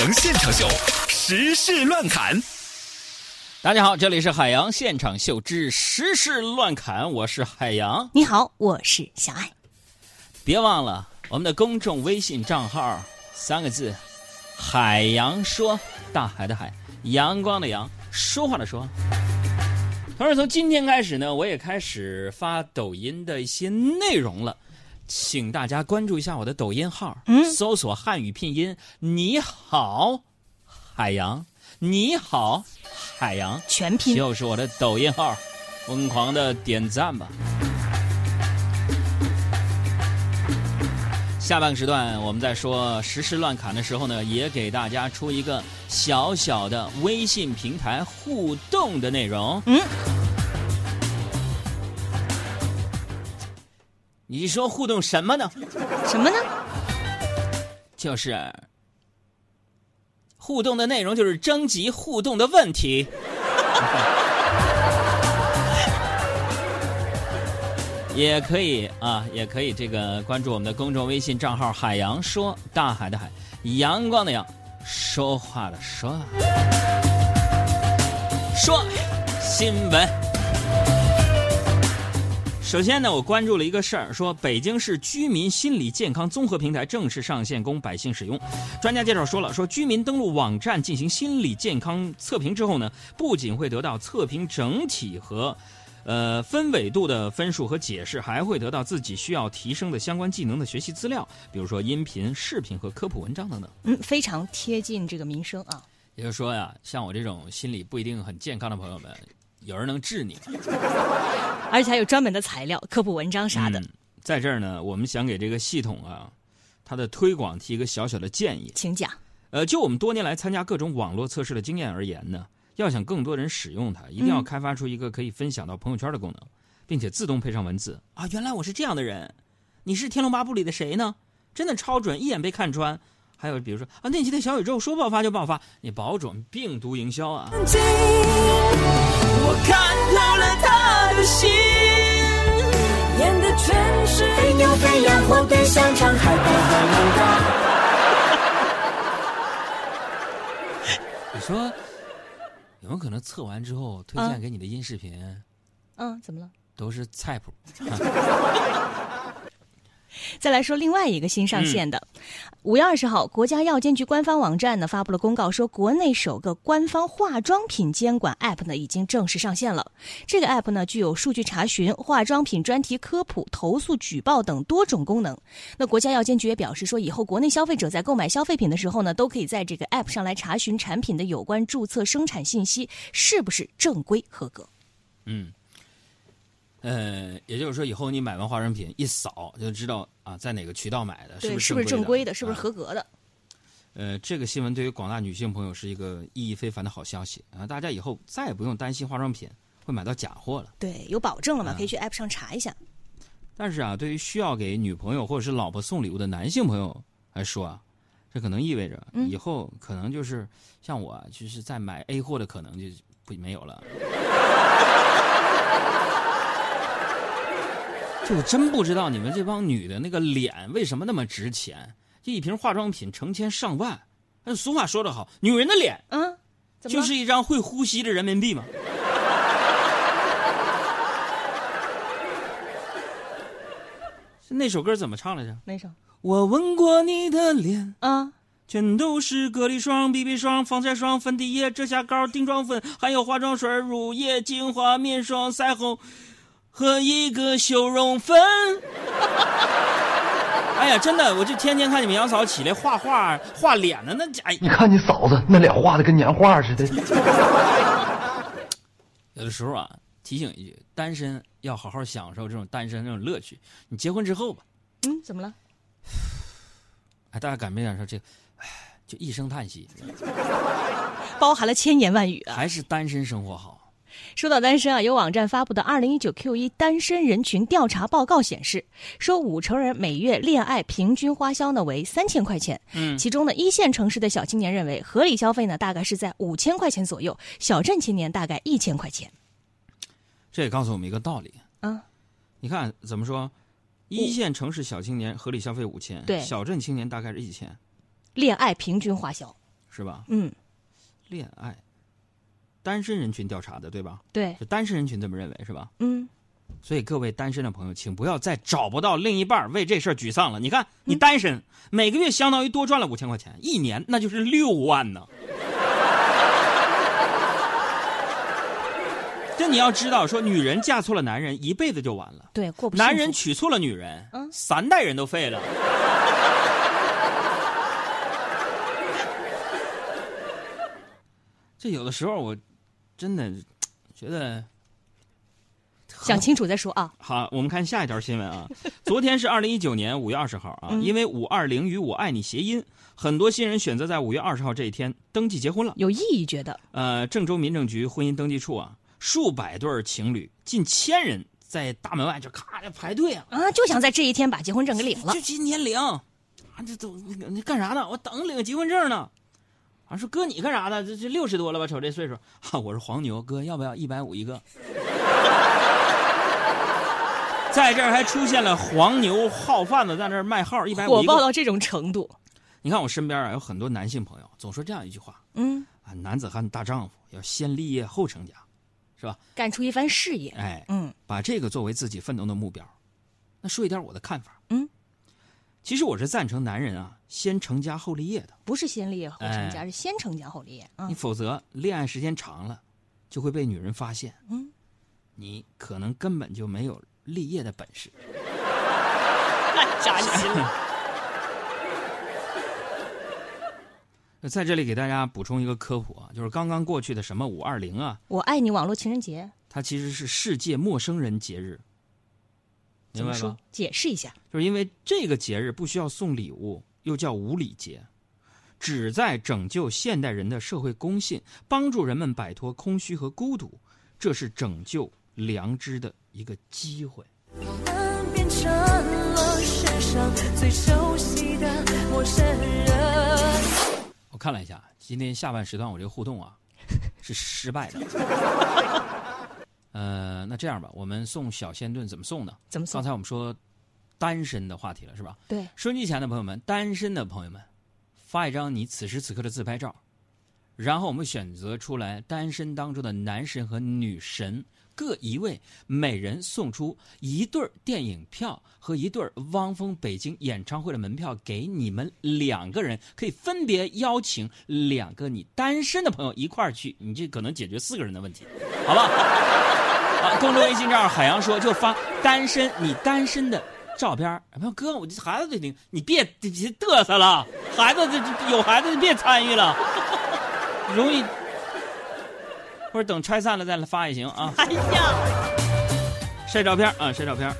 洋现场秀，时事乱侃。大家好，这里是海洋现场秀之时事乱侃，我是海洋。你好，我是小爱。别忘了我们的公众微信账号，三个字：海洋说，大海的海，阳光的阳，说话的说。同时，从今天开始呢，我也开始发抖音的一些内容了，请大家关注一下我的抖音号，嗯搜索汉语拼音“你好海洋”，你好海洋，全拼就是我的抖音号，疯狂的点赞吧。下半个时段我们在说时事乱侃的时候呢，也给大家出一个小小的微信平台互动的内容。嗯，你说互动什么呢？什么呢？就是互动的内容，就是征集互动的问题。也可以啊，也可以这个关注我们的公众微信账号“海洋说”，大海的海，阳光的阳，说话的说，说新闻。首先呢，我关注了一个事儿，说北京市居民心理健康综合平台正式上线供百姓使用。专家介绍说了，说居民登录网站进行心理健康测评之后呢，不仅会得到测评整体和。呃，分纬度的分数和解释，还会得到自己需要提升的相关技能的学习资料，比如说音频、视频和科普文章等等。嗯，非常贴近这个民生啊。也就是说呀，像我这种心理不一定很健康的朋友们，有人能治你。而且还有专门的材料、科普文章啥的。嗯、在这儿呢，我们想给这个系统啊，它的推广提一个小小的建议，请讲。呃，就我们多年来参加各种网络测试的经验而言呢。要想更多人使用它，一定要开发出一个可以分享到朋友圈的功能，并且自动配上文字啊！原来我是这样的人，你是《天龙八部》里的谁呢？真的超准，一眼被看穿。还有比如说啊，那期的小宇宙说爆发就爆发，你保准病毒营销啊！我看透了他的心，演的全是羊或对香肠害怕和冷淡。你说？有没有可能测完之后推荐给你的音视频？嗯，怎么了？都是菜谱。再来说另外一个新上线的，五、月二十号，国家药监局官方网站呢发布了公告，说国内首个官方化妆品监管 App 呢已经正式上线了。这个 App 呢具有数据查询、化妆品专题科普、投诉举报等多种功能。那国家药监局也表示说，以后国内消费者在购买消费品的时候呢，都可以在这个 App 上来查询产品的有关注册生产信息是不是正规合格。嗯。呃，也就是说，以后你买完化妆品一扫就知道啊，在哪个渠道买的，是不是是不是正规的，啊、是不是合格的？呃，这个新闻对于广大女性朋友是一个意义非凡的好消息啊！大家以后再也不用担心化妆品会买到假货了。对，有保证了嘛？可以去 App 上查一下。但是啊，对于需要给女朋友或者是老婆送礼物的男性朋友来说啊，这可能意味着以后可能就是像我，就是在买 A 货的可能就不没有了。就我真不知道你们这帮女的那个脸为什么那么值钱？这一瓶化妆品成千上万。那俗话说得好，女人的脸，嗯，就是一张会呼吸的人民币嘛。那首歌怎么唱来着？哪首？我吻过你的脸，啊，全都是隔离霜、BB 霜、防晒霜、粉底液、遮瑕膏、定妆粉，还有化妆水、乳液、精华、面霜、腮红。和一个修容粉。哎呀，真的，我就天天看你们杨嫂起来画画、画脸呢，那哎，你看你嫂子那脸画的跟年画似的。有的时候啊，提醒一句，单身要好好享受这种单身这种乐趣。你结婚之后吧，嗯，怎么了？哎，大家敢没敢说这个？哎，就一声叹息，包含了千言万语啊。还是单身生活好。说到单身啊，有网站发布的二零一九 Q 一单身人群调查报告显示，说五成人每月恋爱平均花销呢为三千块钱。嗯，其中呢，一线城市的小青年认为合理消费呢大概是在五千块钱左右，小镇青年大概一千块钱。这也告诉我们一个道理啊，你看怎么说？一线城市小青年合理消费五千，对小镇青年大概是一千。恋爱平均花销，是吧？嗯，恋爱，单身人群调查的，对吧？对，是单身人群这么认为，是吧？嗯，所以各位单身的朋友，请不要再找不到另一半为这事儿沮丧了。你看，你单身，每个月相当于多赚了五千块钱，一年那就是六万呢。这你要知道，说女人嫁错了男人，一辈子就完了；对，过不幸男人娶错了女人，嗯三代人都废了。这有的时候我真的觉得想清楚再说啊。好，我们看下一条新闻啊。昨天是二零一九年五月二十号啊，嗯因为五二零与我爱你谐音，很多新人选择在五月二十号这一天登记结婚了。有意义觉得，呃，郑州民政局婚姻登记处啊，数百对儿情侣，近千人在大门外就咔就排队啊，啊，就想在这一天把结婚证给领了就。今天领啊，这都你干啥呢？我等领结婚证呢。啊，说哥你干啥呢？这这六十多了吧？瞅这岁数，哈、我是黄牛，哥要不要一百五一个？在这儿还出现了黄牛号贩子在那儿卖号，一百五火一个。爆到这种程度，你看我身边啊，有很多男性朋友总说这样一句话嗯，啊：男子汉大丈夫要先立业后成家，是吧？干出一番事业。哎，嗯把这个作为自己奋斗的目标。那说一点我的看法，嗯，其实我是赞成男人啊先成家后立业的，不是先立业后成家，哎是先成家后立业啊你。否则恋爱时间长了，就会被女人发现，嗯，你可能根本就没有立业的本事。太扎心了。那 在这里给大家补充一个科普啊，就是刚刚过去的什么五二零啊，我爱你网络情人节它其实是世界陌生人节日，明白吧怎么说？？解释一下。就是因为这个节日不需要送礼物，又叫无礼节，旨在拯救现代人的社会公信，帮助人们摆脱空虚和孤独，这是拯救良知的一个机会。我们变成了世上最熟悉的陌生人。我看了一下，今天下半时段我这个互动啊是失败的。呃，那这样吧，我们送小仙炖怎么送呢？怎么送刚才我们说单身的话题了，是吧？对，收音机前的朋友们，单身的朋友们，发一张你此时此刻的自拍照，然后我们选择出来单身当中的男神和女神各一位，每人送出一对电影票和一对汪峰北京演唱会的门票给你们两个人，可以分别邀请两个你单身的朋友一块儿去，你这可能解决四个人的问题，好吧？啊，公众微信账号海洋说就发单身你单身的照片儿，没有哥，我这孩子得领，你别别嘚瑟了，孩子这有孩子就别参与了，容易，或者等拆散了再来发也行啊。哎呀，晒照片啊，晒照片。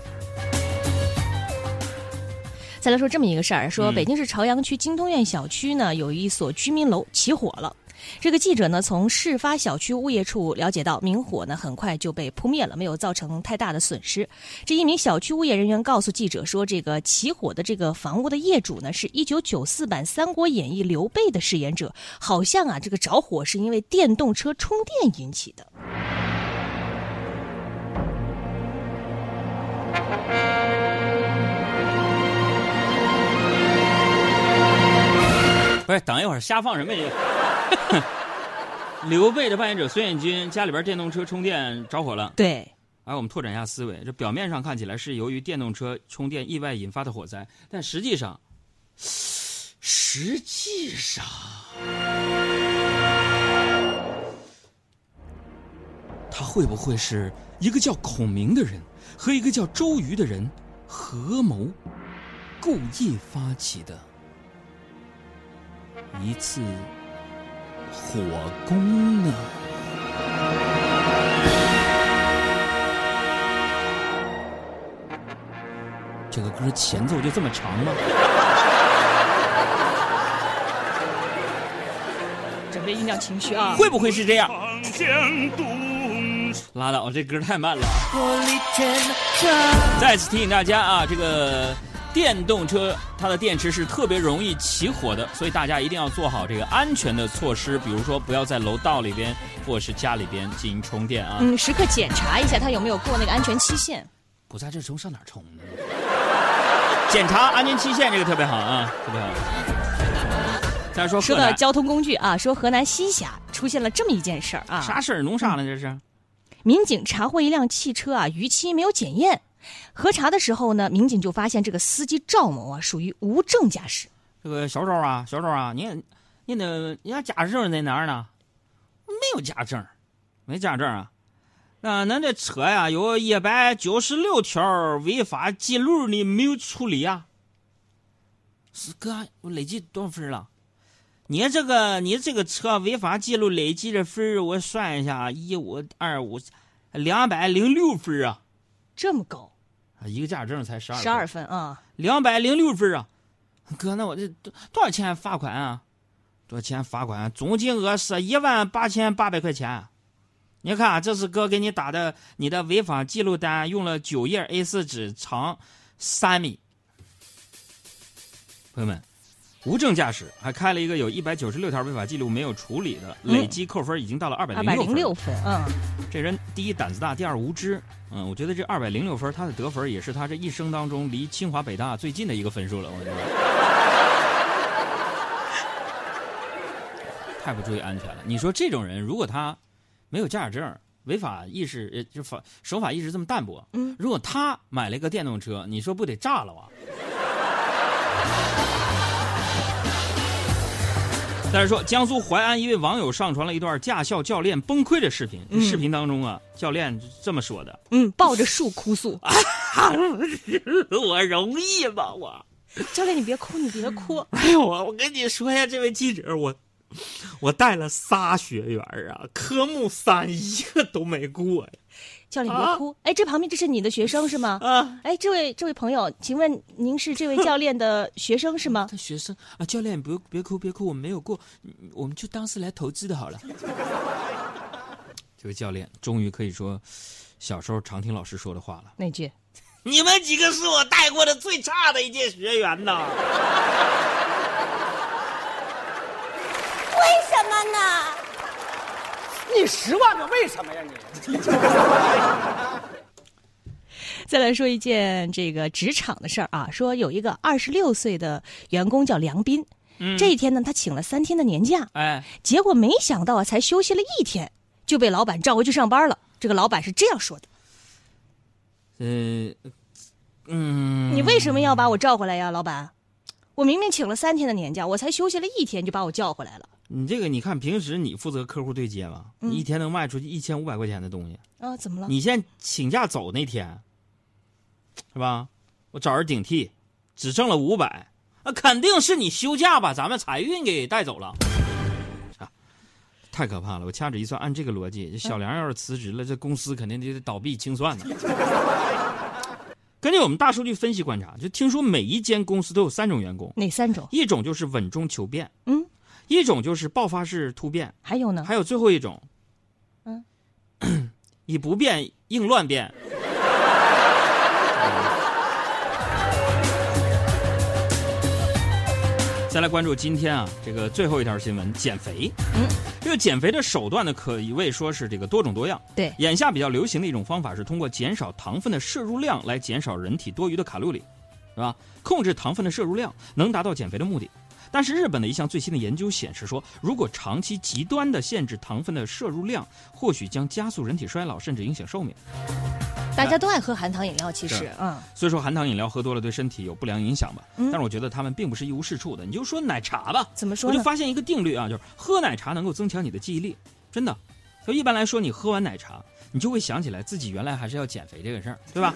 再来说这么一个事儿，说嗯北京市朝阳区金通苑小区呢有一所居民楼起火了。这个记者呢，从事发小区物业处了解到，明火呢很快就被扑灭了，没有造成太大的损失。这一名小区物业人员告诉记者说，这个起火的这个房屋的业主呢，是一九九四版《三国演义》刘备的饰演者，好像啊，这个着火是因为电动车充电引起的。不是，等一会儿瞎放什么这个？刘备的扮演者孙彦军家里边电动车充电着火了。对，哎，我们拓展一下思维，这表面上看起来是由于电动车充电意外引发的火灾，但实际上，实际上，他会不会是一个叫孔明的人和一个叫周瑜的人合谋，故意发起的一次火攻呢？这个歌前奏就这么长吗？准备酝酿情绪啊。会不会是这样？拉倒，这歌太慢了。再次提醒大家啊，这个电动车它的电池是特别容易起火的，所以大家一定要做好这个安全的措施，比如说不要在楼道里边或者是家里边进行充电啊。嗯，时刻检查一下它有没有过那个安全期限。不在这充上哪儿充呢？检查安全期限这个特别好啊，特别好。再说说到交通工具啊，说河南西峡出现了这么一件事儿啊，啥事儿？弄啥呢？这是？民警查获一辆汽车啊，逾期没有检验。核查的时候呢，民警就发现这个司机赵某啊，属于无证驾驶。这个小赵啊，小赵啊，你你那人家驾驶证在哪儿呢？没有驾证，没驾证啊。那恁这车呀，有一百九十六条违法记录你没有处理啊？是哥，我累计多少分了？你这个你这个车违法记录累计的分我算一下，一五二五，两百零六分啊！这么高，啊，一个驾驶证才十二十二分啊！两百零六分啊！哥，那我这多多少钱罚款啊？多少钱罚款？总金额是一万八千八百块钱。你看，这是哥给你打的你的违法记录单，用了九页 A4 纸，长三米。朋友们，无证驾驶还开了一个有一百九十六条违法记录没有处理的，累计扣分已经到了二百零零六分，嗯，这人第一胆子大，第二无知。嗯，我觉得这二百零六分，他的得分也是他这一生当中离清华北大最近的一个分数了。我觉得 太不注意安全了。你说这种人，如果他没有驾驶证，违法意识呃就法守法意识这么淡薄，嗯，如果他买了一个电动车，你说不得炸了啊？再说，江苏淮安一位网友上传了一段驾校教练崩溃的视频。嗯视频当中啊，教练这么说的嗯，抱着树哭诉：“ 我容易吗？我，教练，你别哭，你别哭。哎呦，我我跟你说呀，这位记者，我我带了仨学员啊，科目三一个都没过呀。教练别哭。哎，这旁边这是你的学生是吗？啊，哎，这位这位朋友，请问您是这位 教练的学生是吗？他学生啊，教练不别哭别哭，我们没有过，嗯我们就当是来投资的好了。这位教练终于可以说小时候常听老师说的话了。那句 你们几个是我带过的最差的一届学员呐！为什么呢？你十万个为什么呀你？再来说一件这个职场的事儿啊，说有一个二十六岁的员工叫梁斌，嗯这一天呢，他请了三天的年假，哎，结果没想到啊，才休息了一天，就被老板召回去上班了。这个老板是这样说的：“呃，嗯，你为什么要把我召回来呀，老板？我明明请了三天的年假，我才休息了一天就把我叫回来了。你这个，你看平时你负责客户对接嘛，嗯你一天能卖出去一千五百块钱的东西，啊，怎么了？你现在请假走那天，是吧？我找人顶替，只挣了五百，那肯定是你休假把咱们财运给带走了。啊，太可怕了！我掐指一算，按这个逻辑，这小梁要是辞职了，这公司肯定得倒闭清算呢。根据我们大数据分析观察，就听说每一间公司都有三种员工，哪三种？一种就是稳中求变，嗯，一种就是爆发式突变，还有呢？还有最后一种，嗯，以不变应乱变。再来关注今天啊，这个最后一条新闻，减肥。嗯，这个减肥的手段呢，可以谓说是这个多种多样。对，眼下比较流行的一种方法是通过减少糖分的摄入量来减少人体多余的卡路里，是吧？控制糖分的摄入量能达到减肥的目的。但是日本的一项最新的研究显示说，如果长期极端的限制糖分的摄入量，或许将加速人体衰老，甚至影响寿命。大家都爱喝含糖饮料，其实嗯，所以说含糖饮料喝多了对身体有不良影响吧，嗯但是我觉得他们并不是一无是处的。你就说奶茶吧，怎么说呢？我就发现一个定律啊，就是喝奶茶能够增强你的记忆力，真的。就一般来说，你喝完奶茶，你就会想起来自己原来还是要减肥这个事儿，对吧？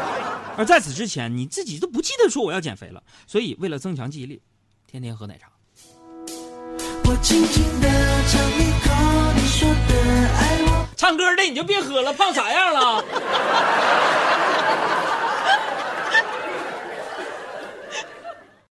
而在此之前，你自己都不记得说我要减肥了，所以为了增强记忆力，天天喝奶茶。我轻轻地尝一口你说的爱我。唱歌的你就别喝了，胖啥样了？